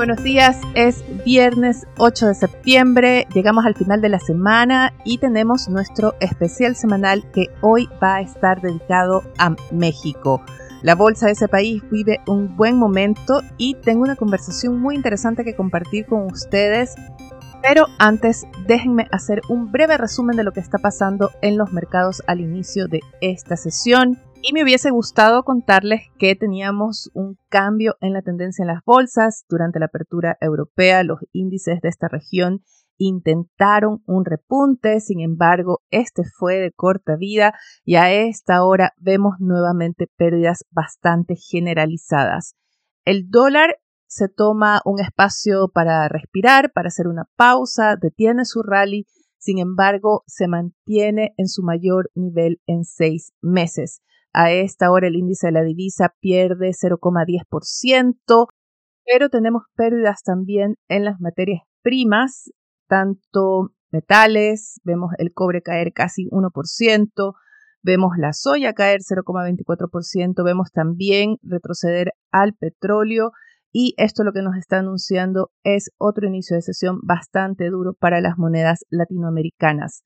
Buenos días, es viernes 8 de septiembre, llegamos al final de la semana y tenemos nuestro especial semanal que hoy va a estar dedicado a México. La bolsa de ese país vive un buen momento y tengo una conversación muy interesante que compartir con ustedes. Pero antes, déjenme hacer un breve resumen de lo que está pasando en los mercados al inicio de esta sesión. Y me hubiese gustado contarles que teníamos un cambio en la tendencia en las bolsas durante la apertura europea. Los índices de esta región intentaron un repunte, sin embargo, este fue de corta vida y a esta hora vemos nuevamente pérdidas bastante generalizadas. El dólar se toma un espacio para respirar, para hacer una pausa, detiene su rally, sin embargo, se mantiene en su mayor nivel en seis meses. A esta hora el índice de la divisa pierde 0,10%, pero tenemos pérdidas también en las materias primas, tanto metales, vemos el cobre caer casi 1%, vemos la soya caer 0,24%, vemos también retroceder al petróleo y esto lo que nos está anunciando es otro inicio de sesión bastante duro para las monedas latinoamericanas.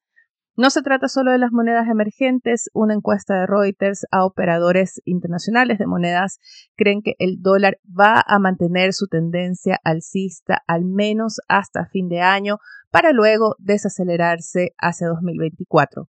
No se trata solo de las monedas emergentes. Una encuesta de Reuters a operadores internacionales de monedas creen que el dólar va a mantener su tendencia alcista al menos hasta fin de año para luego desacelerarse hacia 2024.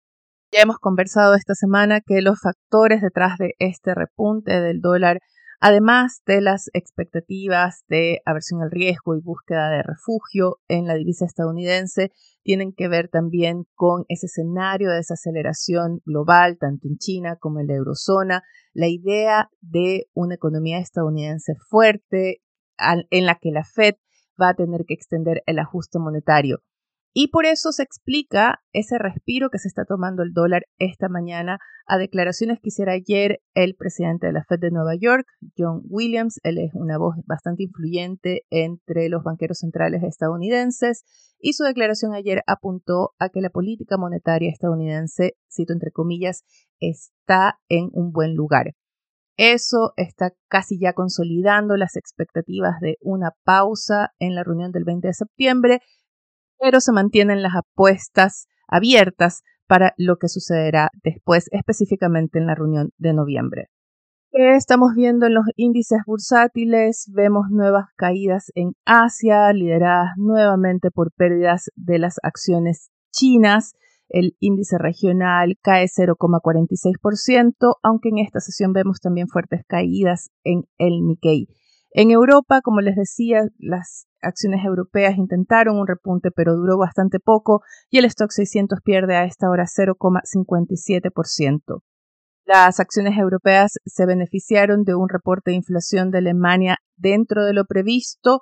Ya hemos conversado esta semana que los factores detrás de este repunte del dólar además de las expectativas de aversión al riesgo y búsqueda de refugio en la divisa estadounidense, tienen que ver también con ese escenario de desaceleración global, tanto en China como en la eurozona, la idea de una economía estadounidense fuerte en la que la Fed va a tener que extender el ajuste monetario. Y por eso se explica ese respiro que se está tomando el dólar esta mañana a declaraciones que hiciera ayer el presidente de la Fed de Nueva York, John Williams. Él es una voz bastante influyente entre los banqueros centrales estadounidenses y su declaración ayer apuntó a que la política monetaria estadounidense, cito entre comillas, está en un buen lugar. Eso está casi ya consolidando las expectativas de una pausa en la reunión del 20 de septiembre pero se mantienen las apuestas abiertas para lo que sucederá después, específicamente en la reunión de noviembre. ¿Qué estamos viendo en los índices bursátiles? Vemos nuevas caídas en Asia, lideradas nuevamente por pérdidas de las acciones chinas. El índice regional cae 0,46%, aunque en esta sesión vemos también fuertes caídas en el Nikkei. En Europa, como les decía, las acciones europeas intentaron un repunte, pero duró bastante poco y el stock 600 pierde a esta hora 0,57%. Las acciones europeas se beneficiaron de un reporte de inflación de Alemania dentro de lo previsto.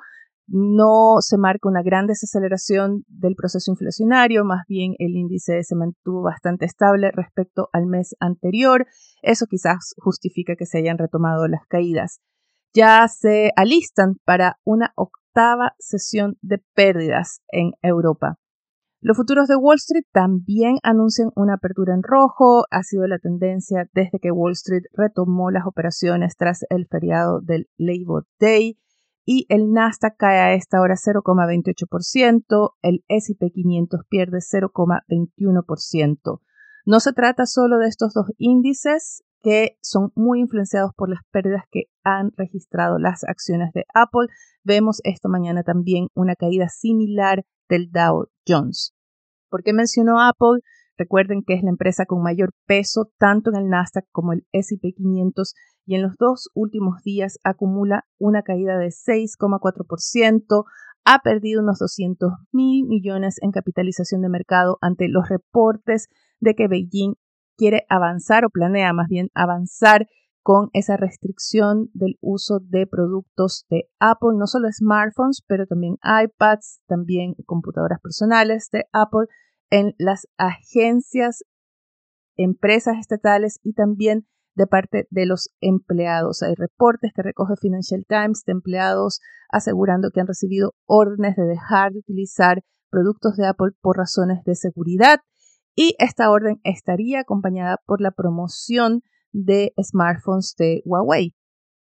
No se marca una gran desaceleración del proceso inflacionario, más bien el índice se mantuvo bastante estable respecto al mes anterior. Eso quizás justifica que se hayan retomado las caídas. Ya se alistan para una sesión de pérdidas en Europa. Los futuros de Wall Street también anuncian una apertura en rojo. Ha sido la tendencia desde que Wall Street retomó las operaciones tras el feriado del Labor Day. Y el Nasdaq cae a esta hora 0,28%, el SP 500 pierde 0,21%. No se trata solo de estos dos índices, que son muy influenciados por las pérdidas que han registrado las acciones de Apple. Vemos esta mañana también una caída similar del Dow Jones. ¿Por qué mencionó Apple? Recuerden que es la empresa con mayor peso tanto en el Nasdaq como el SP 500 y en los dos últimos días acumula una caída de 6,4%, ha perdido unos 200 mil millones en capitalización de mercado ante los reportes de que Beijing quiere avanzar o planea más bien avanzar con esa restricción del uso de productos de Apple, no solo smartphones, pero también iPads, también computadoras personales de Apple. en las agencias, empresas estatales y también de parte de los empleados. Hay reportes que recoge Financial Times de empleados asegurando que han recibido órdenes de dejar de utilizar productos de Apple por razones de seguridad y esta orden estaría acompañada por la promoción de smartphones de Huawei.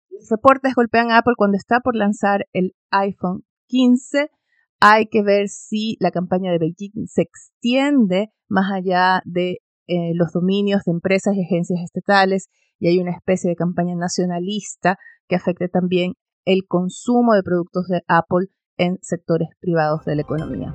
Los reportes golpean a Apple cuando está por lanzar el iPhone 15. Hay que ver si la campaña de Beijing se extiende más allá de eh, los dominios de empresas y agencias estatales y hay una especie de campaña nacionalista que afecte también el consumo de productos de Apple en sectores privados de la economía.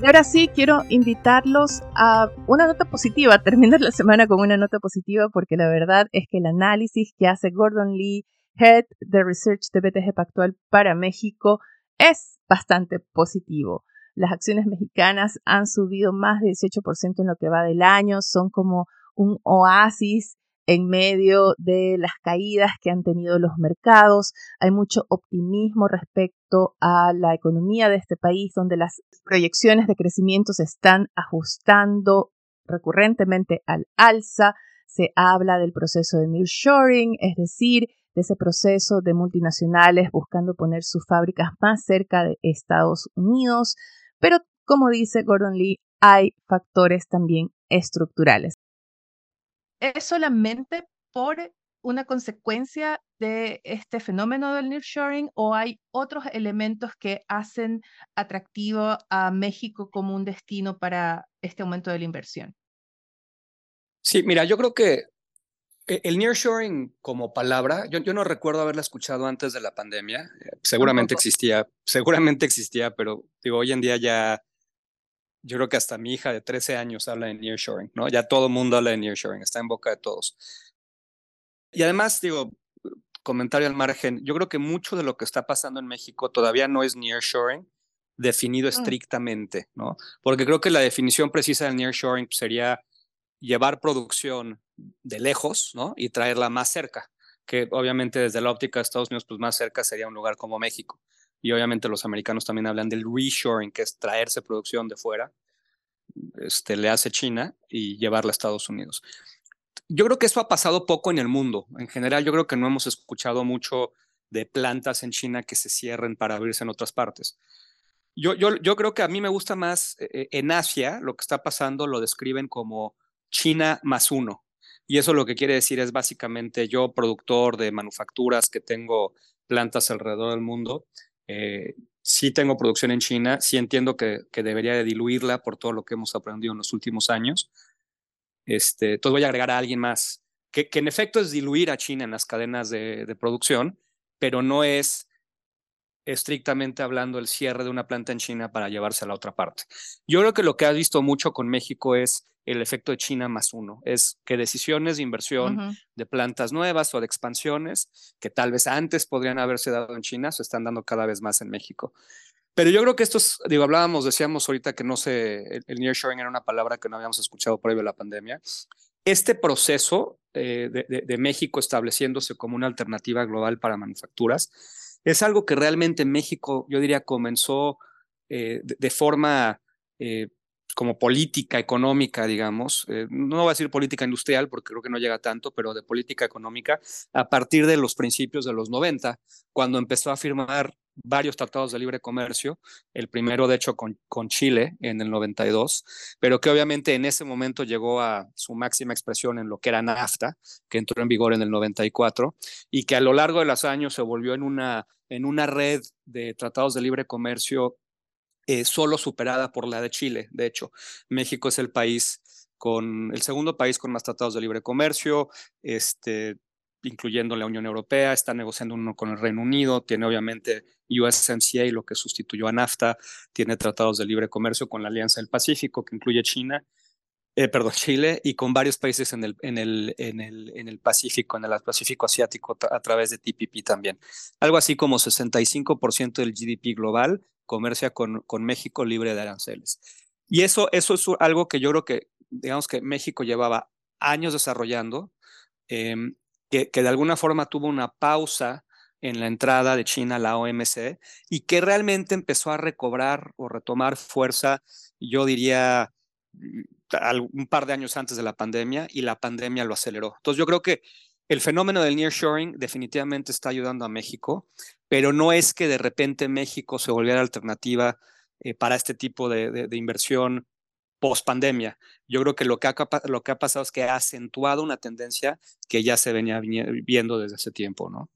Y ahora sí, quiero invitarlos a una nota positiva, terminar la semana con una nota positiva, porque la verdad es que el análisis que hace Gordon Lee, Head de Research de BTG Pactual para México, es bastante positivo. Las acciones mexicanas han subido más de 18% en lo que va del año, son como un oasis en medio de las caídas que han tenido los mercados. Hay mucho optimismo respecto a la economía de este país, donde las proyecciones de crecimiento se están ajustando recurrentemente al alza. Se habla del proceso de nearshoring, es decir, de ese proceso de multinacionales buscando poner sus fábricas más cerca de Estados Unidos. Pero, como dice Gordon Lee, hay factores también estructurales. ¿Es solamente por una consecuencia de este fenómeno del nearshoring o hay otros elementos que hacen atractivo a México como un destino para este aumento de la inversión? Sí, mira, yo creo que el nearshoring como palabra, yo, yo no recuerdo haberla escuchado antes de la pandemia. Eh, seguramente existía, seguramente existía, pero digo, hoy en día ya yo creo que hasta mi hija de 13 años habla de nearshoring, ¿no? Ya todo el mundo habla de nearshoring, está en boca de todos. Y además, digo, comentario al margen, yo creo que mucho de lo que está pasando en México todavía no es nearshoring definido mm. estrictamente, ¿no? Porque creo que la definición precisa del nearshoring sería llevar producción de lejos, ¿no? Y traerla más cerca, que obviamente desde la óptica de Estados Unidos, pues más cerca sería un lugar como México y obviamente los americanos también hablan del reshoring, que es traerse producción de fuera, este, le hace China y llevarla a Estados Unidos. Yo creo que eso ha pasado poco en el mundo. En general, yo creo que no hemos escuchado mucho de plantas en China que se cierren para abrirse en otras partes. Yo, yo, yo creo que a mí me gusta más eh, en Asia, lo que está pasando lo describen como China más uno. Y eso lo que quiere decir es básicamente yo, productor de manufacturas que tengo plantas alrededor del mundo, eh, sí tengo producción en China, sí entiendo que, debería de diluirla por todo lo que hemos aprendido en los últimos años. Este, entonces voy a agregar a alguien más, que, en efecto es diluir a China en las cadenas de, de producción, pero no es estrictamente hablando el cierre de una planta en China para llevarse a la otra parte. Yo creo que lo que has visto mucho con México es el efecto de China más uno. Es que decisiones de inversión de plantas nuevas o de expansiones que tal vez antes podrían haberse dado en China se están dando cada vez más en México. Pero yo creo que estos, digo, hablábamos, decíamos ahorita que no sé, el, el nearshoring era una palabra que no habíamos escuchado previo a la pandemia. Este proceso eh, de, México estableciéndose como una alternativa global para manufacturas es algo que realmente México, yo diría, comenzó eh, de, forma eh, como política económica, digamos, eh, no voy a decir política industrial porque creo que no llega tanto, pero de política económica, a partir de los principios de los 90, cuando empezó a firmar varios tratados de libre comercio, el primero de hecho con, con Chile en el 92, pero que obviamente en ese momento llegó a su máxima expresión en lo que era NAFTA, que entró en vigor en el 94, y que a lo largo de los años se volvió en una, en una red de tratados de libre comercio eh, solo superada por la de Chile. De hecho, México es el país con el segundo país con más tratados de libre comercio, este, incluyendo la Unión Europea, está negociando uno con el Reino Unido, tiene obviamente USMCA, lo que sustituyó a NAFTA, tiene tratados de libre comercio con la Alianza del Pacífico, que incluye China, eh, perdón, Chile, y con varios países en el, en el, en el, en el Pacífico, en el Pacífico Asiático, a través de TPP también. Algo así como 65% del GDP global comercia con, con México libre de aranceles. Y eso, eso es algo que yo creo que, digamos que México llevaba años desarrollando, em, que, que, de alguna forma tuvo una pausa en la entrada de China a la OMC y que realmente empezó a recobrar o retomar fuerza, yo diría, mm, un par de años antes de la pandemia y la pandemia lo aceleró. Entonces yo creo que el fenómeno del nearshoring definitivamente está ayudando a México, pero no es que de repente México se volviera alternativa eh, para este tipo de, inversión post pandemia. Yo creo que lo que, ha, lo que ha pasado es que ha acentuado una tendencia que ya se venía viendo desde hace tiempo, ¿no?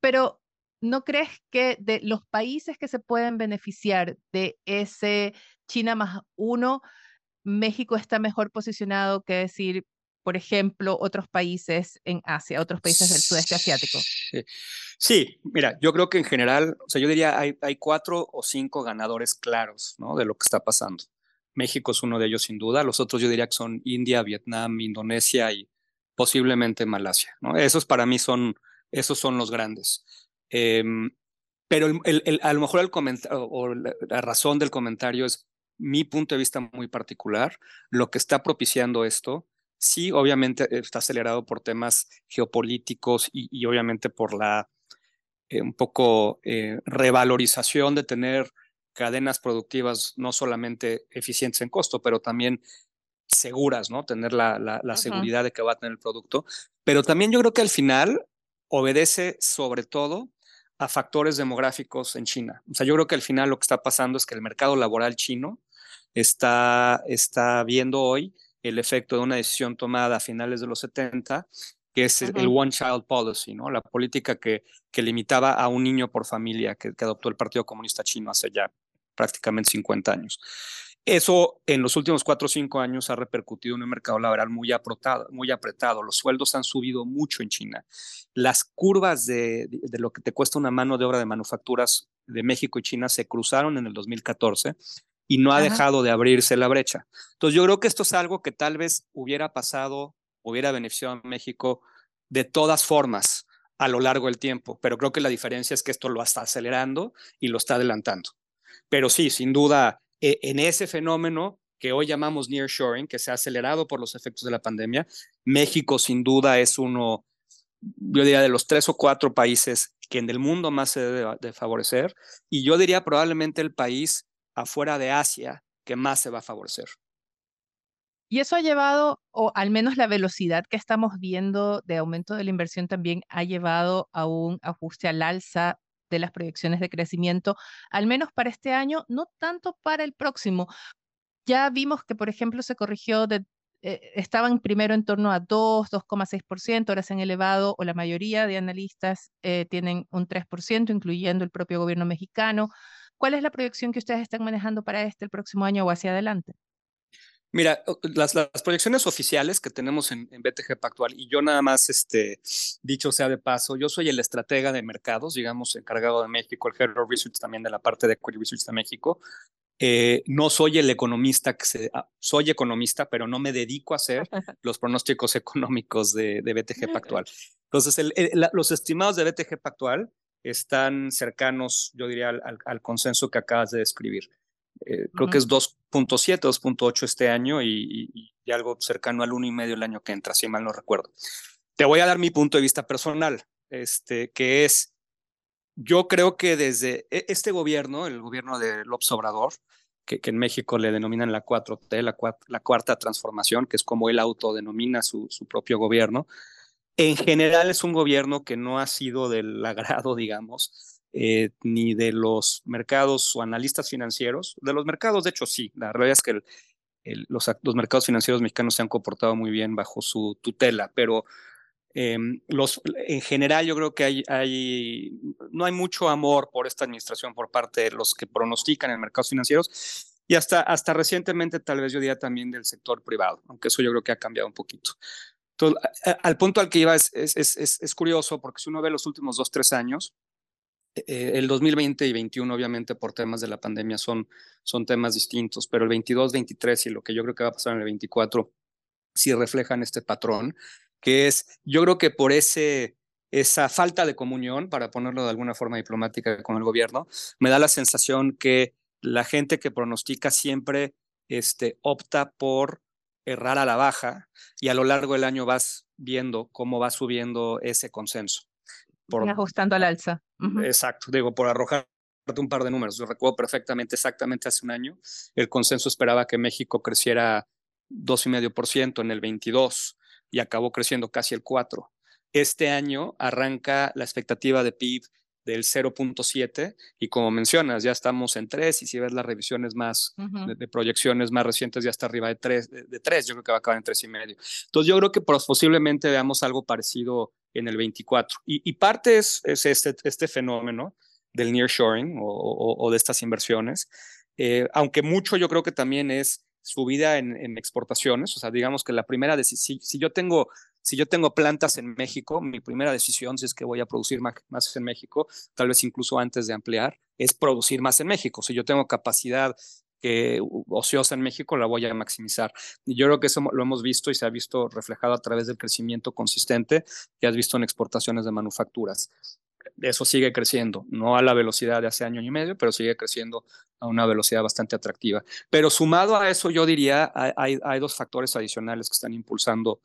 Pero ¿no crees que de los países que se pueden beneficiar de ese China más uno, México está mejor posicionado que decir, por ejemplo, otros países en Asia, otros países del sudeste asiático? Sí. mira, yo creo que en general, o sea, yo diría hay, hay cuatro o cinco ganadores claros, ¿no? De lo que está pasando. México es uno de ellos sin duda, los otros yo diría que son India, Vietnam, Indonesia y posiblemente Malasia, ¿no? Esos para mí son, esos son los grandes. Em, pero el, a lo mejor el comentario o la razón del comentario es mi punto de vista muy particular. Lo que está propiciando esto sí, obviamente está acelerado por temas geopolíticos y, obviamente por la eh, un poco eh, revalorización de tener cadenas productivas no solamente eficientes en costo, pero también seguras, ¿no? Tener la, la, seguridad de que va a tener el producto. Pero también yo creo que al final obedece sobre todo a factores demográficos en China. O sea, yo creo que al final lo que está pasando es que el mercado laboral chino está, está viendo hoy el efecto de una decisión tomada a finales de los 70, que es el One Child Policy, ¿no? La política que, que limitaba a un niño por familia que, adoptó el Partido Comunista Chino hace ya prácticamente 50 años. Eso en los últimos cuatro o cinco años ha repercutido en un mercado laboral muy apretado, muy apretado. Los sueldos han subido mucho en China. Las curvas de, de, lo que te cuesta una mano de obra de manufacturas de México y China se cruzaron en el 2014 y no ha dejado de abrirse la brecha. Entonces yo creo que esto es algo que tal vez hubiera pasado, hubiera beneficiado a México de todas formas a lo largo del tiempo, pero creo que la diferencia es que esto lo está acelerando y lo está adelantando. Pero sí, sin duda, e, en ese fenómeno que hoy llamamos nearshoring, que se ha acelerado por los efectos de la pandemia, México sin duda es uno, yo diría, de los tres o cuatro países que en el mundo más se debe de favorecer, y yo diría probablemente el país afuera de Asia que más se va a favorecer. Y eso ha llevado, o al menos la velocidad que estamos viendo de aumento de la inversión también ha llevado a un ajuste al alza de las proyecciones de crecimiento, al menos para este año, no tanto para el próximo. Ya vimos que, por ejemplo, se corrigió de, eh, estaban primero en torno a 2, 2,6%, ahora se han elevado, o la mayoría de analistas eh, tienen un 3%, incluyendo el propio gobierno mexicano. ¿Cuál es la proyección que ustedes están manejando para este el próximo año o hacia adelante? Mira, las, las, proyecciones oficiales que tenemos en, BTG Pactual, y yo nada más, este, dicho sea de paso, yo soy el estratega de mercados, digamos, encargado de México, el Head of Research también de la parte de Equity Research de México. Eh, no soy el economista que se, ah, soy economista, pero no me dedico a hacer los pronósticos económicos de, de BTG Pactual. Entonces, el, los estimados de BTG Pactual están cercanos, yo diría, al, consenso que acabas de describir. Eh, creo que es 2.7, 2.8 este año y, algo cercano al 1,5 el año que entra, si mal no recuerdo. Te voy a dar mi punto de vista personal, este, que es, yo creo que desde e, este gobierno, el gobierno de López Obrador, que, en México le denominan la 4T, la, la, cuarta transformación, que es como él autodenomina su, su propio gobierno, en general es un gobierno que no ha sido del agrado, digamos, eh, ni de los mercados o analistas financieros. De los mercados, de hecho, sí. La realidad es que los, mercados financieros mexicanos se han comportado muy bien bajo su tutela, pero em, en general yo creo que no hay mucho amor por esta administración por parte de los que pronostican en mercados financieros y hasta, hasta recientemente tal vez yo diría también del sector privado, aunque eso yo creo que ha cambiado un poquito al punto al que iba es, es, es, es, curioso porque si uno ve los últimos dos, tres años, eh, el 2020 y 21 obviamente por temas de la pandemia son, son temas distintos, pero el 22, 23 y lo que yo creo que va a pasar en el 24 sí reflejan este patrón, que es, yo creo que por ese, esa falta de comunión, para ponerlo de alguna forma diplomática con el gobierno, me da la sensación que la gente que pronostica siempre este, opta por errar a la baja y a lo largo del año vas viendo cómo va subiendo ese consenso. por ajustando al alza. Exacto, digo, por arrojar un par de números. Yo recuerdo perfectamente, exactamente hace un año, el consenso esperaba que México creciera 2,5% en el 22 y acabó creciendo casi el 4%. Este año arranca la expectativa de PIB del 0.7 y como mencionas, ya estamos en 3 y si ves las revisiones más de, proyecciones más recientes ya está arriba de 3, de, 3, yo creo que va a acabar en 3,5. Entonces yo creo que posiblemente veamos algo parecido en el 24 y, parte es, es este, este, fenómeno del nearshoring o, o, de estas inversiones, eh, aunque mucho yo creo que también es subida en, en exportaciones, o sea, digamos que la primera, de, si, si yo tengo si yo tengo plantas en México, mi primera decisión, si es que voy a producir más en México, tal vez incluso antes de ampliar, es producir más en México. Si yo tengo capacidad que ociosa en México, la voy a maximizar. Y yo creo que eso lo hemos visto y se ha visto reflejado a través del crecimiento consistente que has visto en exportaciones de manufacturas. Eso sigue creciendo, no a la velocidad de hace año y medio, pero sigue creciendo a una velocidad bastante atractiva. Pero sumado a eso, yo diría, hay, hay dos factores adicionales que están impulsando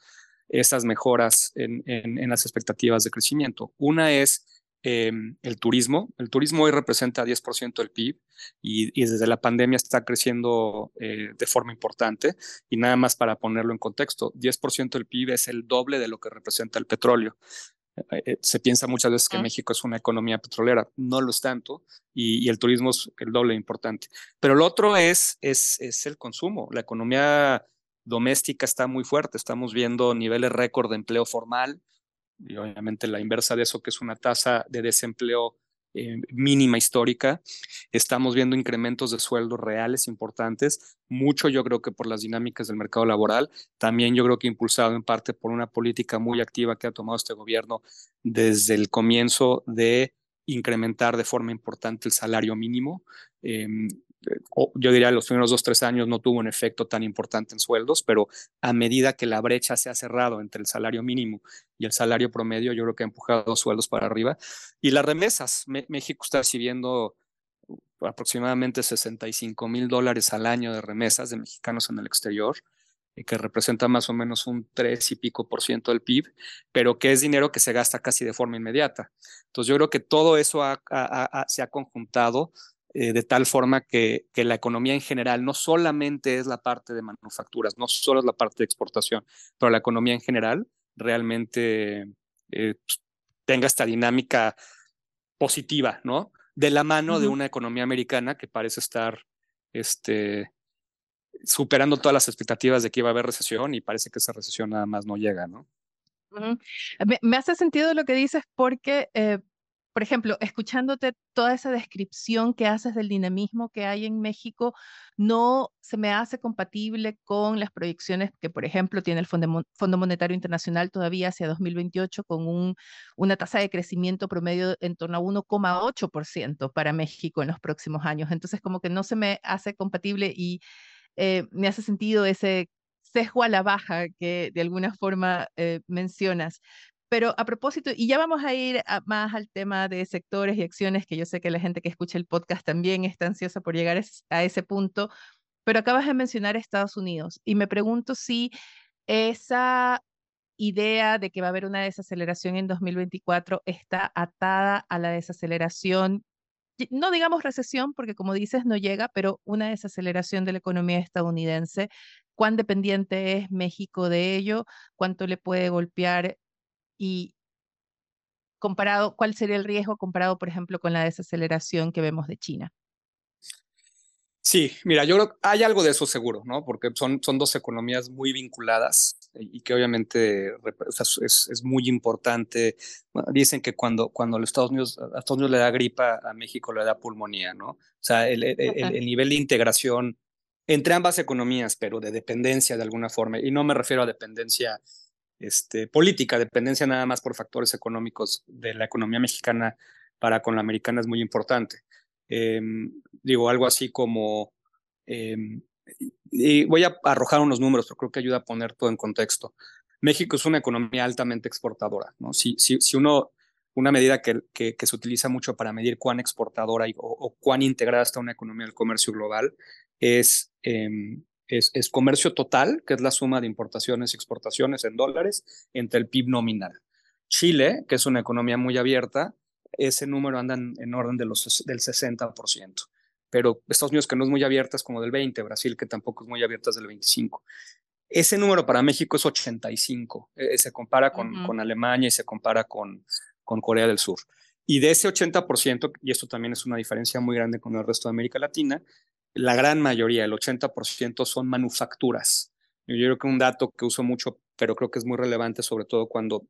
esas mejoras en, las expectativas de crecimiento. Una es em, el turismo. El turismo hoy representa 10% del PIB y, desde la pandemia está creciendo eh, de forma importante. Y nada más para ponerlo en contexto, 10% del PIB es el doble de lo que representa el petróleo. Eh, se piensa muchas veces que. México es una economía petrolera, no lo es tanto, y, el turismo es el doble importante. Pero lo otro es, es, es el consumo. La economía doméstica está muy fuerte. Estamos viendo niveles récord de empleo formal y obviamente la inversa de eso, que es una tasa de desempleo eh, mínima histórica. Estamos viendo incrementos de sueldos reales importantes, mucho yo creo que por las dinámicas del mercado laboral, también yo creo que impulsado en parte por una política muy activa que ha tomado este gobierno desde el comienzo de incrementar de forma importante el salario mínimo. Em, yo diría los primeros dos, tres años no tuvo un efecto tan importante en sueldos, pero a medida que la brecha se ha cerrado entre el salario mínimo y el salario promedio, yo creo que ha empujado sueldos para arriba. Y las remesas, México está recibiendo aproximadamente 65 mil dólares al año de remesas de mexicanos en el exterior, eh, que representa más o menos un 3 y pico por ciento del PIB, pero que es dinero que se gasta casi de forma inmediata. Entonces yo creo que todo eso se ha conjuntado eh, de tal forma que, que, la economía en general no solamente es la parte de manufacturas, no solo es la parte de exportación, pero la economía en general realmente eh, pues, tenga esta dinámica positiva, ¿no? De la mano de una economía americana que parece estar este, superando todas las expectativas de que iba a haber recesión y parece que esa recesión nada más no llega, ¿no? me, hace sentido lo que dices porque eh, por ejemplo, escuchándote toda esa descripción que haces del dinamismo que hay en México, no se me hace compatible con las proyecciones que, por ejemplo, tiene el Fondo Monetario Internacional todavía hacia 2028 con un, una tasa de crecimiento promedio en torno a 1,8% para México en los próximos años. Entonces, como que no se me hace compatible y eh, me hace sentido ese sesgo a la baja que de alguna forma eh, mencionas. Pero a propósito, y ya vamos a ir más al tema de sectores y acciones, que yo sé que la gente que escucha el podcast también está ansiosa por llegar a ese punto, pero acabas de mencionar Estados Unidos y me pregunto si esa idea de que va a haber una desaceleración en 2024 está atada a la desaceleración, no digamos recesión, porque como dices no llega, pero una desaceleración de la economía estadounidense. ¿Cuán dependiente es México de ello? ¿Cuánto le puede golpear y comparado, ¿cuál sería el riesgo comparado, por ejemplo, con la desaceleración que vemos de China? Sí, mira, yo creo que hay algo de eso seguro, ¿no? Porque son, son dos economías muy vinculadas y que obviamente es, muy importante. dicen que cuando, cuando los Estados Unidos, a Estados Unidos le da gripa, a México le da pulmonía, ¿no? O sea, el, el nivel de integración entre ambas economías, pero de dependencia de alguna forma, y no me refiero a dependencia este, política, dependencia nada más por factores económicos de la economía mexicana para con la americana es muy importante. Em, digo, algo así como, em, y voy a arrojar unos números, pero creo que ayuda a poner todo en contexto. México es una economía altamente exportadora, ¿no? Si, si, si uno, una medida que, que, se utiliza mucho para medir cuán exportadora o, cuán integrada está una economía del comercio global es em, es, comercio total, que es la suma de importaciones y exportaciones en dólares, entre el PIB nominal. Chile, que es una economía muy abierta, ese número anda en, orden de los, del 60%. Pero Estados Unidos, que no es muy abierta, es como del 20%, Brasil, que tampoco es muy abierta, es del 25%. Ese número para México es 85, eh, se compara con, con, Alemania y se compara con, con Corea del Sur. Y de ese 80%, y esto también es una diferencia muy grande con el resto de América Latina, la gran mayoría, el 80%, son manufacturas. Yo creo que un dato que uso mucho, pero creo que es muy relevante, sobre todo cuando,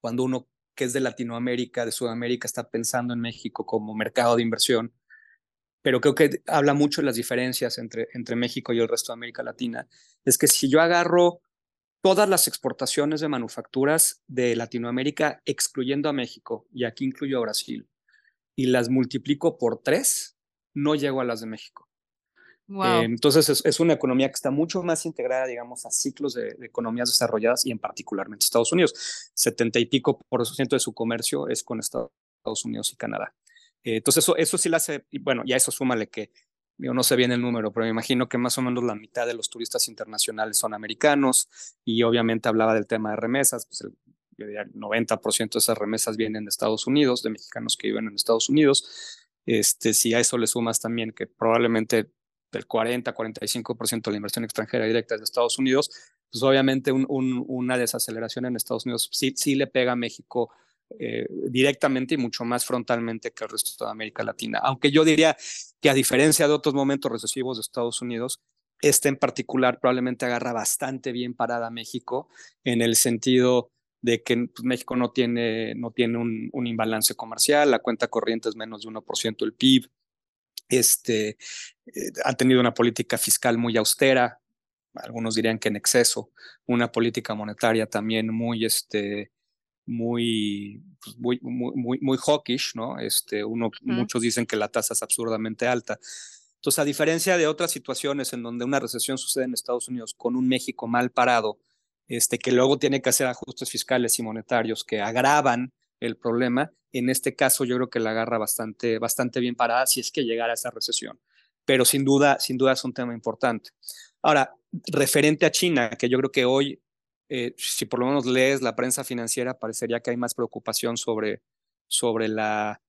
cuando uno que es de Latinoamérica, de Sudamérica, está pensando en México como mercado de inversión, pero creo que habla mucho de las diferencias entre, entre México y el resto de América Latina, es que si yo agarro todas las exportaciones de manufacturas de Latinoamérica, excluyendo a México, y aquí incluyo a Brasil, y las multiplico por tres, no llego a las de México. Eh, entonces es, una economía que está mucho más integrada, digamos, a ciclos de, economías desarrolladas y en particularmente Estados Unidos. 70 y pico por ciento de su comercio es con Estados Unidos y Canadá. Eh, entonces eso, eso sí le hace, y bueno, ya eso súmale que yo no sé bien el número, pero me imagino que más o menos la mitad de los turistas internacionales son americanos y obviamente hablaba del tema de remesas, pues el, yo diría el 90% de esas remesas vienen de Estados Unidos, de mexicanos que viven en Estados Unidos. Este, si a eso le sumas también que probablemente del 40-45% de la inversión extranjera directa es de Estados Unidos, pues obviamente una desaceleración en Estados Unidos sí, le pega a México eh, directamente y mucho más frontalmente que el resto de América Latina. Aunque yo diría que a diferencia de otros momentos recesivos de Estados Unidos, este en particular probablemente agarra bastante bien parada a México en el sentido de que pues, México no tiene, no tiene un, un, imbalance comercial, la cuenta corriente es menos de 1% del PIB, este, eh, ha tenido una política fiscal muy austera, algunos dirían que en exceso, una política monetaria también muy, este, muy, pues, muy, muy, muy, hawkish, ¿no? Este, uno, Muchos dicen que la tasa es absurdamente alta. Entonces, a diferencia de otras situaciones en donde una recesión sucede en Estados Unidos con un México mal parado, este, que luego tiene que hacer ajustes fiscales y monetarios que agravan el problema. En este caso yo creo que la agarra bastante, bastante bien parada si es que llegara a esa recesión. Pero sin duda, sin duda es un tema importante. Ahora, referente a China, que yo creo que hoy, eh, si por lo menos lees la prensa financiera, parecería que hay más preocupación sobre, sobre la,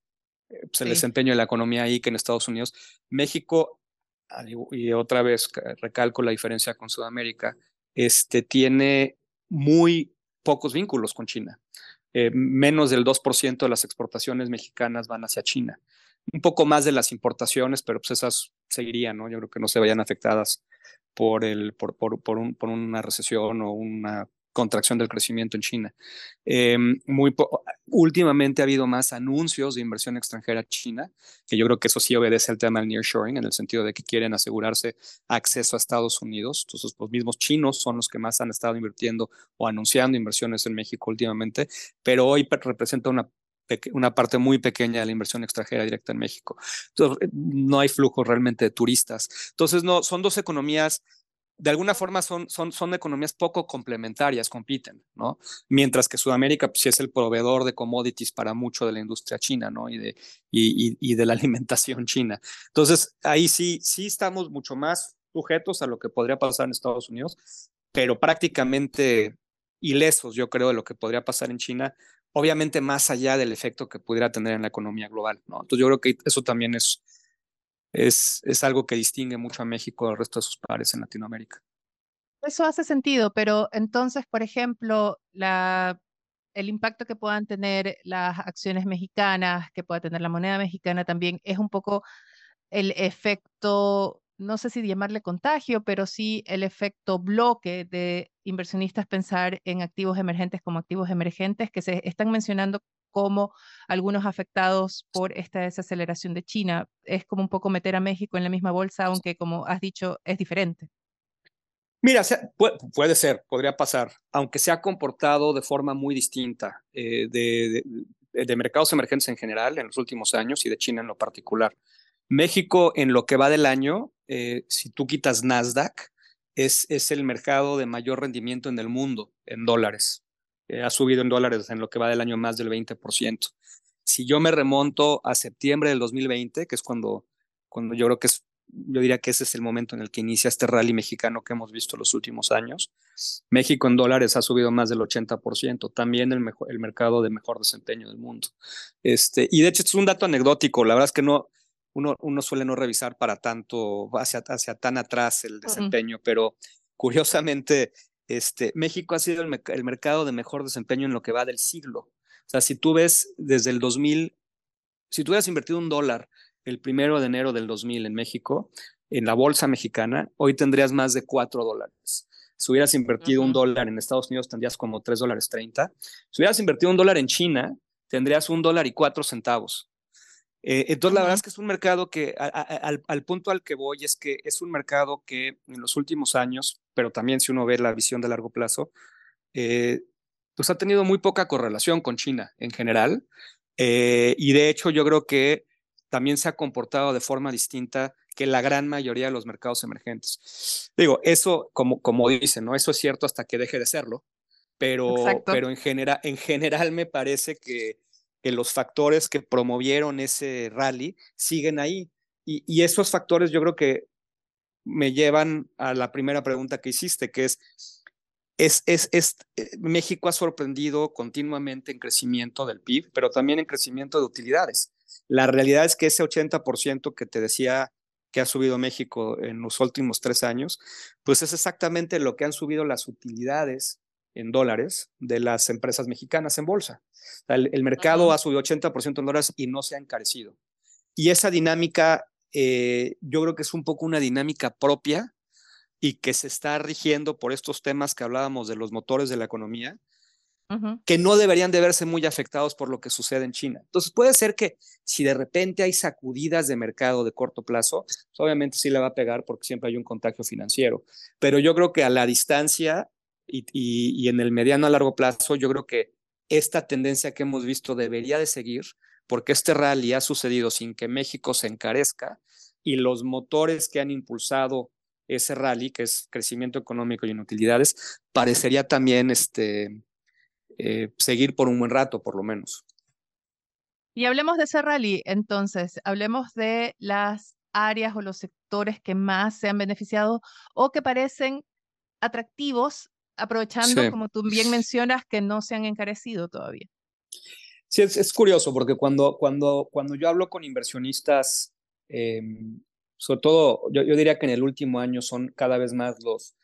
eh, pues, el desempeño de la economía ahí que en Estados Unidos. México, y otra vez recalco la diferencia con Sudamérica, este, tiene muy pocos vínculos con China. Eh, menos del 2% de las exportaciones mexicanas van hacia China. Un poco más de las importaciones, pero pues esas seguirían, ¿no? Yo creo que no se vayan afectadas por, el, por, por, por, un, por una recesión o una contracción del crecimiento en China. Em, muy últimamente ha habido más anuncios de inversión extranjera China, que yo creo que eso sí obedece al tema del nearshoring, en el sentido de que quieren asegurarse acceso a Estados Unidos. Entonces, los mismos chinos son los que más han estado invirtiendo o anunciando inversiones en México últimamente, pero hoy representa una una parte muy pequeña de la inversión extranjera directa en México. No hay flujo realmente de turistas. Entonces, no, son dos economías de alguna forma son, son, son economías poco complementarias, compiten, ¿no? Mientras que Sudamérica pues, sí es el proveedor de commodities para mucho de la industria china, ¿no? Y de, y, y, de la alimentación china. Entonces, ahí sí, sí estamos mucho más sujetos a lo que podría pasar en Estados Unidos, pero prácticamente ilesos, yo creo, de lo que podría pasar en China, obviamente más allá del efecto que pudiera tener en la economía global, ¿no? Entonces, yo creo que eso también es es, es algo que distingue mucho a México del resto de sus pares en Latinoamérica. Eso hace sentido, pero entonces, por ejemplo, la, el impacto que puedan tener las acciones mexicanas, que pueda tener la moneda mexicana también, es un poco el efecto, no sé si llamarle contagio, pero sí el efecto bloque de inversionistas pensar en activos emergentes como activos emergentes que se están mencionando como algunos afectados por esta desaceleración de China. Es como un poco meter a México en la misma bolsa, aunque como has dicho, es diferente. Mira, puede, ser, podría pasar, aunque se ha comportado de forma muy distinta eh, de, de, mercados emergentes en general en los últimos años y de China en lo particular. México, en lo que va del año, eh, si tú quitas Nasdaq, es, es el mercado de mayor rendimiento en el mundo en dólares. Eh, ha subido en dólares en lo que va del año más del 20%. Si yo me remonto a septiembre del 2020, que es cuando, cuando yo creo que es yo diría que ese es el momento en el que inicia este rally mexicano que hemos visto los últimos años. México en dólares ha subido más del 80%, también el, mejor, el mercado de mejor desempeño del mundo. Este, y de hecho, esto es un dato anecdótico, la verdad es que no, uno, uno suele no revisar para tanto, hacia, hacia tan atrás el desempeño, pero curiosamente, este, México ha sido el, el mercado de mejor desempeño en lo que va del siglo. O sea, si tú ves desde el 2000, si tú hubieras invertido un dólar el primero de enero del 2000 en México, en la bolsa mexicana, hoy tendrías más de 4 dólares. Si hubieras invertido un dólar en Estados Unidos, tendrías como 3 dólares 30. Si hubieras invertido un dólar en China, tendrías un dólar y 4 centavos. Eh, entonces, la verdad es que es un mercado que, al, punto al que voy, es que es un mercado que en los últimos años, pero también si uno ve la visión de largo plazo, eh, pues ha tenido muy poca correlación con China en general. Eh, y de hecho, yo creo que también se ha comportado de forma distinta que la gran mayoría de los mercados emergentes. Digo, eso, como, como dicen, ¿no? Eso es cierto hasta que deje de serlo, pero, pero en, genera, en general me parece que, que, los factores que promovieron ese rally siguen ahí. Y, y esos factores yo creo que me llevan a la primera pregunta que hiciste, que es, es, es, es, eh, México ha sorprendido continuamente en crecimiento del PIB, pero también en crecimiento de utilidades. La realidad es que ese 80% que te decía que ha subido México en los últimos tres años, pues es exactamente lo que han subido las utilidades en dólares de las empresas mexicanas en bolsa. El, mercado ha subido 80% en dólares y no se ha encarecido. Y esa dinámica, eh, yo creo que es un poco una dinámica propia y que se está rigiendo por estos temas que hablábamos de los motores de la economía, que no deberían de verse muy afectados por lo que sucede en China. Entonces puede ser que si de repente hay sacudidas de mercado de corto plazo, pues, obviamente sí le va a pegar porque siempre hay un contagio financiero, pero yo creo que a la distancia y, y en el mediano a largo plazo, yo creo que esta tendencia que hemos visto debería de seguir porque este rally ha sucedido sin que México se encarezca y los motores que han impulsado ese rally, que es crecimiento económico y en utilidades, parecería también este, eh, seguir por un buen rato, por lo menos. Y hablemos de ese rally, entonces, hablemos de las áreas o los sectores que más se han beneficiado o que parecen atractivos, aprovechando, como tú bien mencionas, que no se han encarecido todavía. Sí, es, curioso porque cuando, cuando, cuando yo hablo con inversionistas, em, sobre todo, yo, yo, diría que en el último año son cada vez más los,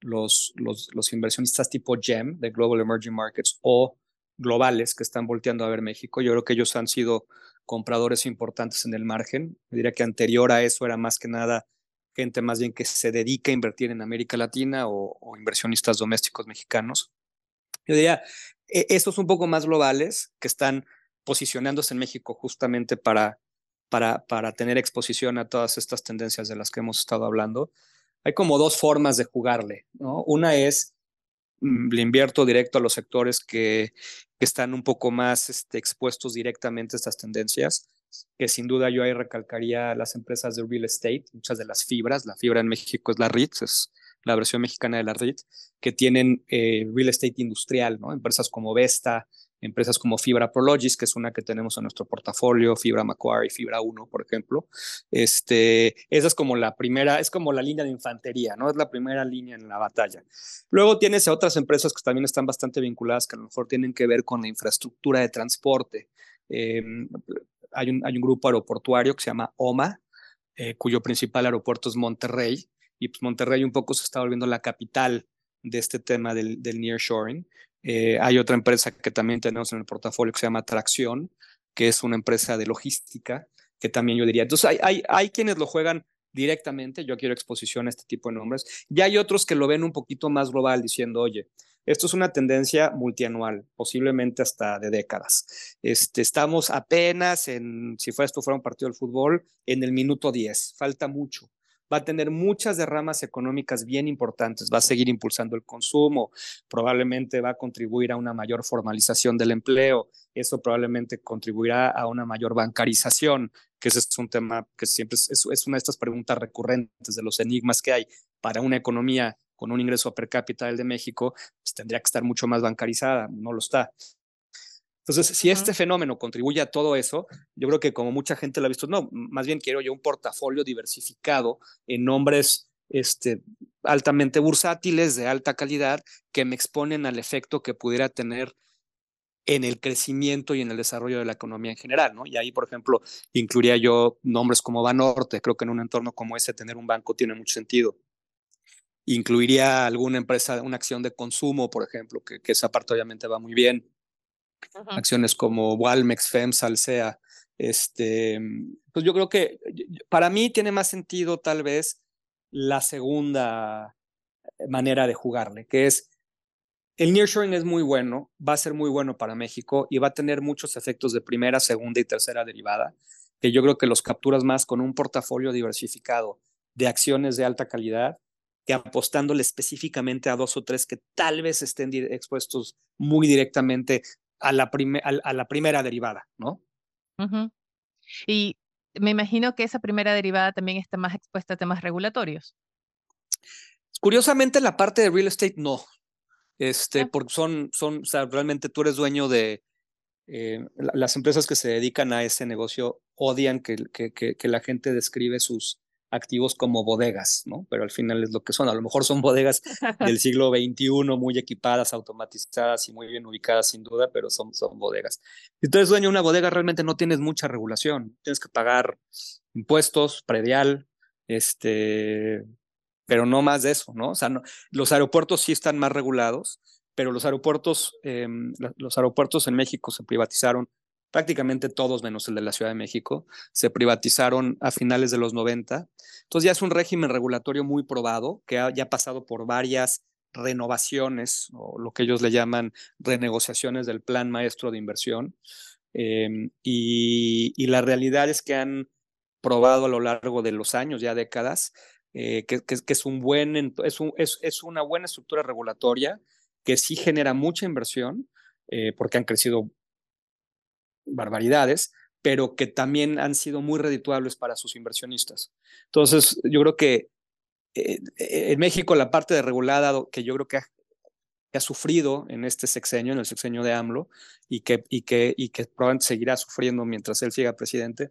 los, los, inversionistas tipo GEM de Global Emerging Markets o globales que están volteando a ver México. Yo creo que ellos han sido compradores importantes en el margen. Yo diría que anterior a eso era más que nada gente más bien que se dedica a invertir en América Latina o, inversionistas domésticos mexicanos. Yo diría, estos un poco más globales que están posicionándose en México justamente para, para, para tener exposición a todas estas tendencias de las que hemos estado hablando hay como dos formas de jugarle, ¿no? Una es, mm, le invierto directo a los sectores que, que están un poco más este, expuestos directamente a estas tendencias, que sin duda yo ahí recalcaría las empresas de real estate, muchas de las fibras, la fibra en México es la REIT, es la versión mexicana de la REIT, que tienen eh, real estate industrial, ¿no? Empresas como Vesta, empresas como Fibra Prologis, que es una que tenemos en nuestro portafolio, Fibra Macquarie, Fibra 1, por ejemplo. Este, esa es como la primera, es como la línea de infantería, ¿no? Es la primera línea en la batalla. Luego tienes otras empresas que también están bastante vinculadas, que a lo mejor tienen que ver con la infraestructura de transporte. Em, hay, un, hay un grupo aeroportuario que se llama OMA, eh, cuyo principal aeropuerto es Monterrey, y pues Monterrey un poco se está volviendo la capital de este tema del, del nearshoring. Eh, hay otra empresa que también tenemos en el portafolio que se llama Tracción, que es una empresa de logística, que también yo diría. Entonces, hay, hay, hay quienes lo juegan directamente, yo quiero exposición a este tipo de nombres, y hay otros que lo ven un poquito más global, diciendo, oye, esto es una tendencia multianual, posiblemente hasta de décadas. Este, estamos apenas en, si fuera esto fuera un partido de fútbol, en el minuto 10, falta mucho va a tener muchas derramas económicas bien importantes, va a seguir impulsando el consumo, probablemente va a contribuir a una mayor formalización del empleo, eso probablemente contribuirá a una mayor bancarización, que ese es un tema que siempre es, una de estas preguntas recurrentes de los enigmas que hay para una economía con un ingreso per cápita del de México, pues tendría que estar mucho más bancarizada, no lo está. Entonces, si este fenómeno contribuye a todo eso, yo creo que como mucha gente lo ha visto, no, más bien quiero yo un portafolio diversificado en nombres este, altamente bursátiles, de alta calidad, que me exponen al efecto que pudiera tener en el crecimiento y en el desarrollo de la economía en general, ¿no? Y ahí, por ejemplo, incluiría yo nombres como Banorte, creo que en un entorno como ese tener un banco tiene mucho sentido. Incluiría alguna empresa, una acción de consumo, por ejemplo, que, que esa parte obviamente va muy bien. Acciones como Walmex, FEMSA, Alsea. Este, pues yo creo que para mí tiene más sentido tal vez la segunda manera de jugarle, que es el nearshoring es muy bueno, va a ser muy bueno para México y va a tener muchos efectos de primera, segunda y tercera derivada, que yo creo que los capturas más con un portafolio diversificado de acciones de alta calidad que apostándole específicamente a dos o tres que tal vez estén expuestos muy directamente a la, a, la primera derivada, ¿no? Y me imagino que esa primera derivada también está más expuesta a temas regulatorios. Curiosamente, la parte de real estate no. Este, porque son, son, o sea, realmente tú eres dueño de eh, las empresas que se dedican a ese negocio odian que, que, que, la gente describe sus activos como bodegas, ¿no? Pero al final es lo que son. A lo mejor son bodegas del siglo XXI, muy equipadas, automatizadas y muy bien ubicadas, sin duda, pero son, son bodegas. Si tú eres dueño de una bodega, realmente no tienes mucha regulación. Tienes que pagar impuestos, predial, este, pero no más de eso, ¿no? O sea, los aeropuertos sí están más regulados, pero los aeropuertos, em, los aeropuertos en México se privatizaron prácticamente todos menos el de la Ciudad de México, se privatizaron a finales de los 90. Entonces ya es un régimen regulatorio muy probado, que ha, ya pasado por varias renovaciones, o lo que ellos le llaman renegociaciones del plan maestro de inversión. Em, y, la realidad es que han probado a lo largo de los años, ya décadas, eh, que, es, un buen, es, es, es, una buena estructura regulatoria que sí genera mucha inversión, eh, porque han crecido barbaridades, pero que también han sido muy redituables para sus inversionistas. Entonces, yo creo que eh, en México la parte de regulada que yo creo que ha, ha, sufrido en este sexenio, en el sexenio de AMLO, y que, y que, y que probablemente seguirá sufriendo mientras él siga presidente,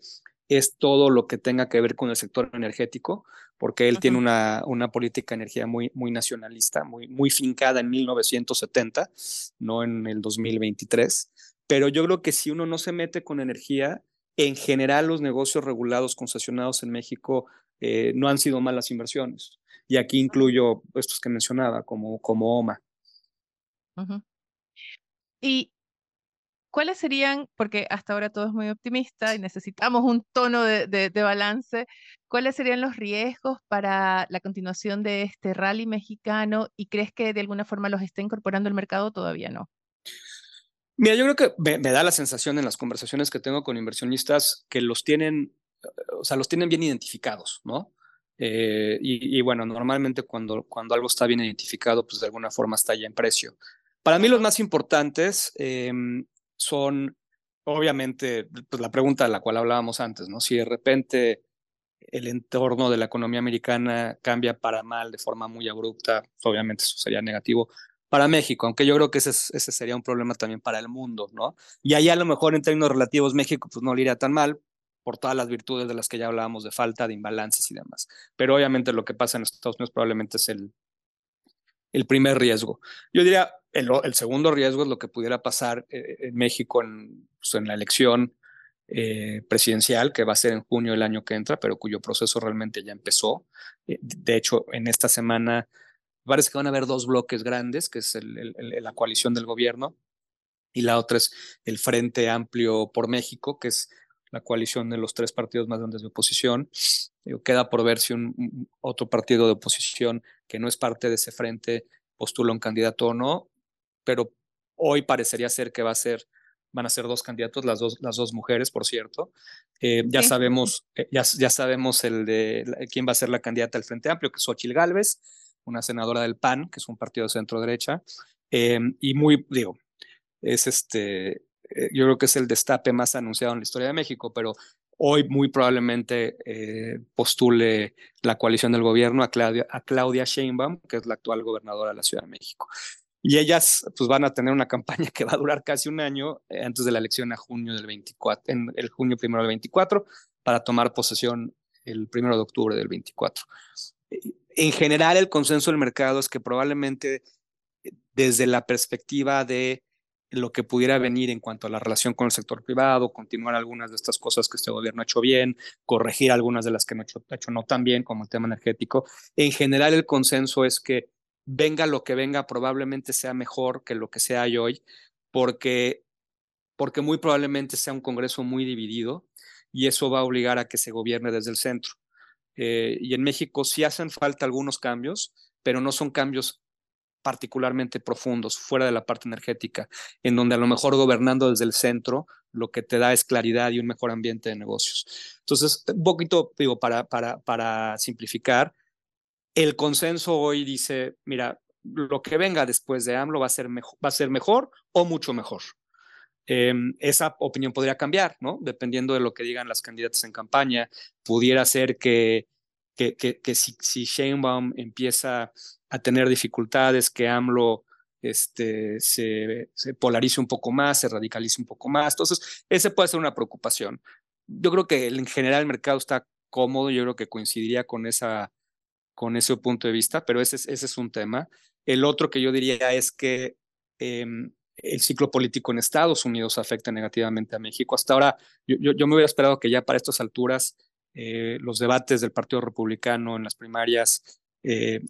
es todo lo que tenga que ver con el sector energético, porque él tiene una, una política de energía muy, muy nacionalista, muy, muy fincada en 1970, no en el 2023. Pero yo creo que si uno no se mete con energía, en general los negocios regulados, concesionados en México, eh, no han sido malas inversiones. Y aquí incluyo estos que mencionaba, como, como OMA. Y ¿cuáles serían, porque hasta ahora todo es muy optimista y necesitamos un tono de, balance, cuáles serían los riesgos para la continuación de este rally mexicano y crees que de alguna forma los está incorporando el mercado todavía no? Mira, yo creo que me, da la sensación en las conversaciones que tengo con inversionistas que los tienen, o sea, los tienen bien identificados, ¿no? Eh, y, bueno, normalmente cuando, cuando algo está bien identificado, pues de alguna forma está ya en precio. Para mí los más importantes em, son, obviamente, pues la pregunta de la cual hablábamos antes, ¿no? Si de repente el entorno de la economía americana cambia para mal de forma muy abrupta, obviamente eso sería negativo para México, aunque yo creo que ese, ese sería un problema también para el mundo, ¿no? Y ahí a lo mejor en términos relativos México pues no le iría tan mal por todas las virtudes de las que ya hablábamos de falta, de imbalances y demás. Pero obviamente lo que pasa en Estados Unidos probablemente es el, el primer riesgo. Yo diría, el, el, segundo riesgo es lo que pudiera pasar eh, en México en, pues, en la elección eh, presidencial, que va a ser en junio del año que entra, pero cuyo proceso realmente ya empezó. Eh, de hecho, en esta semana parece que van a haber dos bloques grandes, que es el, la coalición del gobierno, y la otra es el Frente Amplio por México, que es la coalición de los tres partidos más grandes de oposición. queda por ver si un, otro partido de oposición que no es parte de ese frente postula un candidato o no, pero hoy parecería ser que va a ser, van a ser dos candidatos, las dos, las dos mujeres, por cierto. Eh, ya sabemos, eh, ya, ya sabemos el de quién va a ser la candidata del Frente Amplio, que es Xochil Gálvez, una senadora del PAN, que es un partido de centro derecha, eh, y muy, digo, es este, eh, yo creo que es el destape más anunciado en la historia de México, pero hoy muy probablemente eh, postule la coalición del gobierno a Claudia, a Claudia Sheinbaum, que es la actual gobernadora de la Ciudad de México. y ellas pues van a tener una campaña que va a durar casi un año antes de la elección a junio del 24, en el junio primero del 24, para tomar posesión el primero de octubre del 24. En general, el consenso del mercado es que probablemente desde la perspectiva de lo que pudiera venir en cuanto a la relación con el sector privado, continuar algunas de estas cosas que este gobierno ha hecho bien, corregir algunas de las que no ha hecho, ha hecho no tan bien, como el tema energético. En general, el consenso es que venga lo que venga, probablemente sea mejor que lo que sea hoy, porque, porque muy probablemente sea un Congreso muy dividido y eso va a obligar a que se gobierne desde el centro. Eh, y en México sí hacen falta algunos cambios, pero no son cambios particularmente profundos, fuera de la parte energética, en donde a lo mejor gobernando desde el centro lo que te da es claridad y un mejor ambiente de negocios. Entonces, un poquito, digo, para, para, simplificar, el consenso hoy dice, mira, lo que venga después de AMLO va a ser mejor, va a ser mejor o mucho mejor. Em, esa opinión podría cambiar, ¿no? Dependiendo de lo que digan las candidatas en campaña, pudiera ser que, que, que, si, si Sheinbaum empieza a tener dificultades, que AMLO este, se, se, polarice un poco más, se radicalice un poco más. Entonces, ese puede ser una preocupación. Yo creo que en general el mercado está cómodo, yo creo que coincidiría con esa con ese punto de vista, pero ese, ese es un tema. El otro que yo diría es que em, el ciclo político en Estados Unidos afecta negativamente a México. Hasta ahora, yo, me hubiera esperado que ya para estas alturas eh, los debates del Partido Republicano en las primarias eh,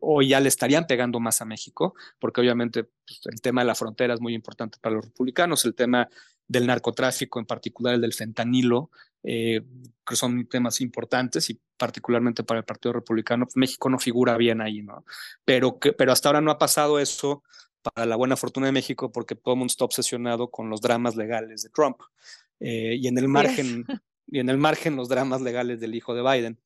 hoy ya le estarían pegando más a México, porque obviamente pues, el tema de la frontera es muy importante para los republicanos, el tema del narcotráfico, en particular el del fentanilo, eh, que son temas importantes y particularmente para el Partido Republicano, pues, México no figura bien ahí, ¿no? Pero, pero hasta ahora no ha pasado eso para la buena fortuna de México porque todo el mundo está obsesionado con los dramas legales de Trump eh, y en el margen y en el margen los dramas legales del hijo de Biden.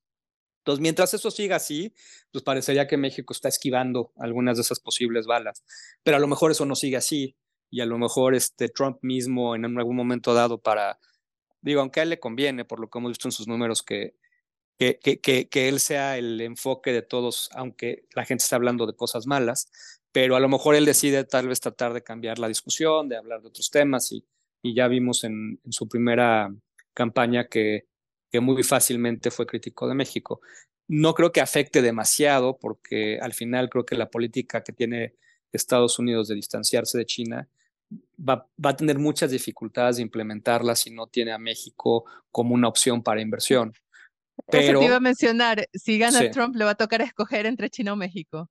Entonces, mientras eso siga así, pues parecería que México está esquivando algunas de esas posibles balas, pero a lo mejor eso no sigue así y a lo mejor este Trump mismo en algún momento dado para digo, aunque a él le conviene, por lo que hemos visto en sus números, que, que, que, que, él sea el enfoque de todos, aunque la gente está hablando de cosas malas, pero a lo mejor él decide tal vez tratar de cambiar la discusión, de hablar de otros temas, y, y ya vimos en, en, su primera campaña que, que muy fácilmente fue crítico de México. No creo que afecte demasiado, porque al final creo que la política que tiene Estados Unidos de distanciarse de China va, va, a tener muchas dificultades de implementarla si no tiene a México como una opción para inversión. Pero, Eso te iba a mencionar, si gana sí. Trump le va a tocar escoger entre China o México.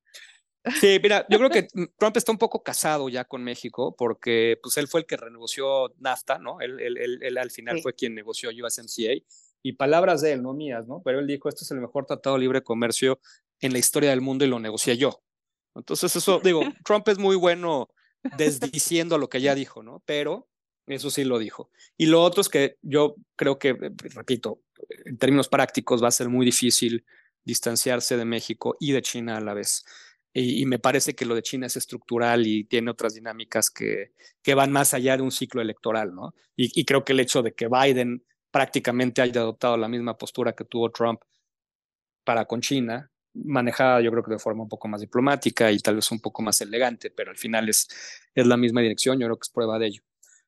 Sí, mira, yo creo que Trump está un poco casado ya con México porque pues él fue el que renegoció NAFTA, ¿no? Él, él, él, él al final sí. fue quien negoció USMCA y palabras de él, no mías, ¿no? Pero él dijo, este es el mejor tratado de libre comercio en la historia del mundo y lo negocié yo. Entonces eso, digo, Trump es muy bueno desdiciendo lo que ya dijo, ¿no? Pero eso sí lo dijo. Y lo otro es que yo creo que, eh, repito, en términos prácticos va a ser muy difícil distanciarse de México y de China a la vez. Y, me parece que lo de China es estructural y tiene otras dinámicas que, que van más allá de un ciclo electoral, ¿no? Y, y, creo que el hecho de que Biden prácticamente haya adoptado la misma postura que tuvo Trump para con China, manejada yo creo que de forma un poco más diplomática y tal vez un poco más elegante, pero al final es, es la misma dirección, yo creo que es prueba de ello.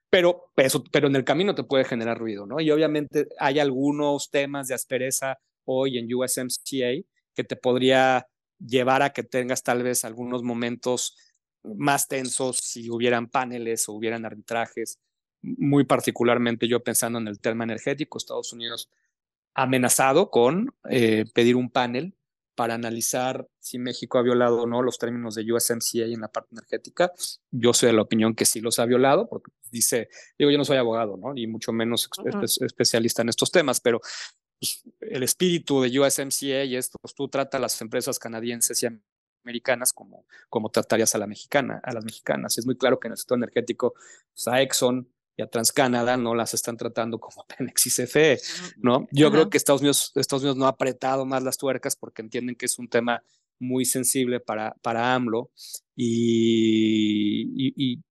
Pero, eso, pero en el camino te puede generar ruido, ¿no? Y obviamente hay algunos temas de aspereza hoy en USMCA que te podría llevar a que tengas tal vez algunos momentos más tensos si hubieran paneles o hubieran arbitrajes, muy particularmente yo pensando en el tema energético, Estados Unidos amenazado con eh, pedir un panel para analizar si México ha violado o no los términos de USMCA en la parte energética. Yo soy de la opinión que sí los ha violado, porque dice, digo, yo no soy abogado, ¿no? Ni mucho menos uh -huh. especialista en estos temas, pero pues, el espíritu de USMCA y esto, pues tú trata a las empresas canadienses y americanas como, como tratarías a la mexicana, a las mexicanas. Es muy claro que en el sector energético, pues, a Exxon, y a TransCanada no las están tratando como Pemex y CFE, ¿no? Yo creo que Estados Unidos, Estados Unidos no ha apretado más las tuercas porque entienden que es un tema muy sensible para, para AMLO y, y, y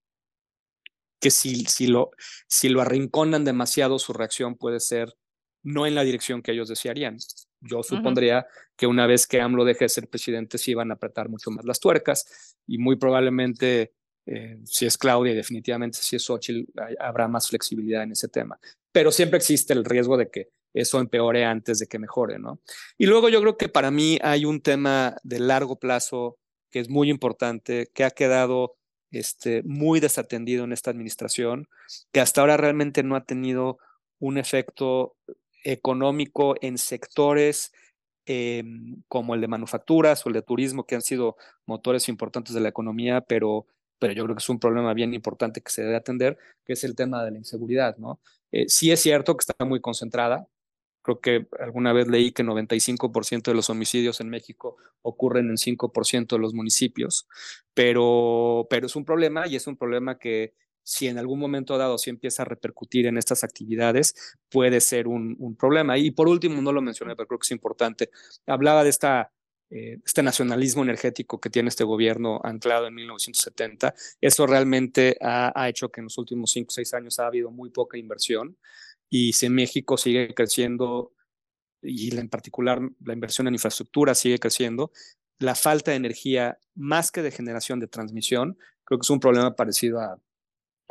que si, si, lo, si lo arrinconan demasiado, su reacción puede ser no en la dirección que ellos desearían. Yo supondría que una vez que AMLO deje de ser presidente, sí van a apretar mucho más las tuercas y muy probablemente, eh, si es Claudia y definitivamente si es Xochitl, habrá más flexibilidad en ese tema. Pero siempre existe el riesgo de que eso empeore antes de que mejore, ¿no? Y luego yo creo que para mí hay un tema de largo plazo que es muy importante, que ha quedado este, muy desatendido en esta administración, que hasta ahora realmente no ha tenido un efecto económico en sectores em, como el de manufacturas o el de turismo, que han sido motores importantes de la economía, pero, pero yo creo que es un problema bien importante que se debe atender, que es el tema de la inseguridad, ¿no? Eh, sí es cierto que está muy concentrada, Creo que alguna vez leí que 95% de los homicidios en México ocurren en 5% de los municipios, pero, pero es un problema y es un problema que si en algún momento dado si empieza a repercutir en estas actividades, puede ser un, problema. Y por último, no lo mencioné, pero creo que es importante, hablaba de esta eh, este nacionalismo energético que tiene este gobierno anclado en 1970, eso realmente ha, hecho que en los últimos 5 o 6 años ha habido muy poca inversión y si México sigue creciendo y en particular la inversión en infraestructura sigue creciendo, la falta de energía más que de generación de transmisión, creo que es un problema parecido a,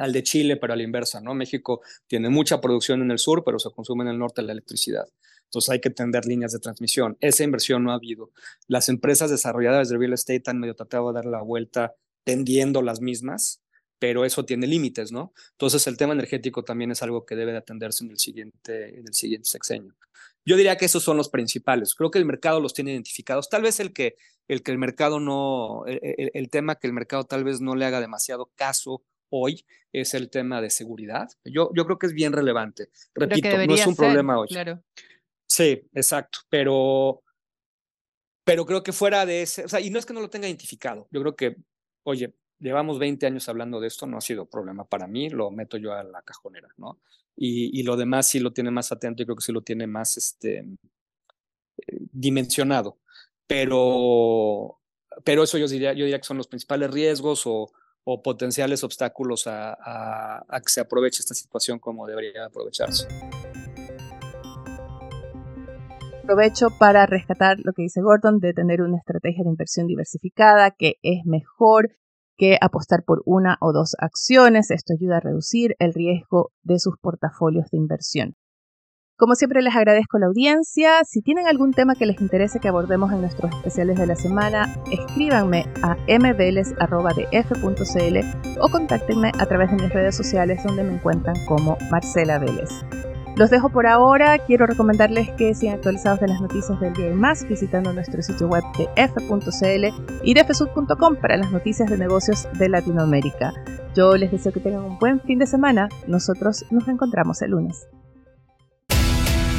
al de Chile, pero a la inversa, ¿no? México tiene mucha producción en el sur, pero se consume en el norte la electricidad. Entonces hay que tender líneas de transmisión. Esa inversión no ha habido. Las empresas desarrolladas de real estate han medio tratado de dar la vuelta tendiendo las mismas, pero eso tiene límites, ¿no? Entonces el tema energético también es algo que debe de atenderse en el siguiente, en el siguiente sexenio. Yo diría que esos son los principales. Creo que el mercado los tiene identificados. Tal vez el que el, que el mercado no, el, el tema que el mercado tal vez no le haga demasiado caso hoy es el tema de seguridad. Yo, yo creo que es bien relevante. Repito, no es un problema hoy. Claro. Sí, exacto, pero, pero creo que fuera de ese, o sea, y no es que no lo tenga identificado, yo creo que, oye, llevamos 20 años hablando de esto, no ha sido problema para mí, lo meto yo a la cajonera, ¿no? Y, y lo demás sí lo tiene más atento y creo que sí lo tiene más este, dimensionado. Pero, pero eso yo diría, yo diría que son los principales riesgos o, o potenciales obstáculos a, que se aproveche esta situación como debería aprovecharse. Aprovecho para rescatar lo que dice Gordon de tener una estrategia de inversión diversificada que es mejor que apostar por una o dos acciones. Esto ayuda a reducir el riesgo de sus portafolios de inversión. Como siempre les agradezco la audiencia. Si tienen algún tema que les interese que abordemos en nuestros especiales de la semana, escríbanme a mveles.df.cl o contáctenme a través de mis redes sociales donde me encuentran como Marcela Vélez. Los dejo por ahora. Quiero recomendarles que sean actualizados de las noticias del día y más visitando nuestro sitio web de f.cl y de fsud.com para las noticias de negocios de Latinoamérica. Yo les deseo que tengan un buen fin de semana. Nosotros nos encontramos el lunes.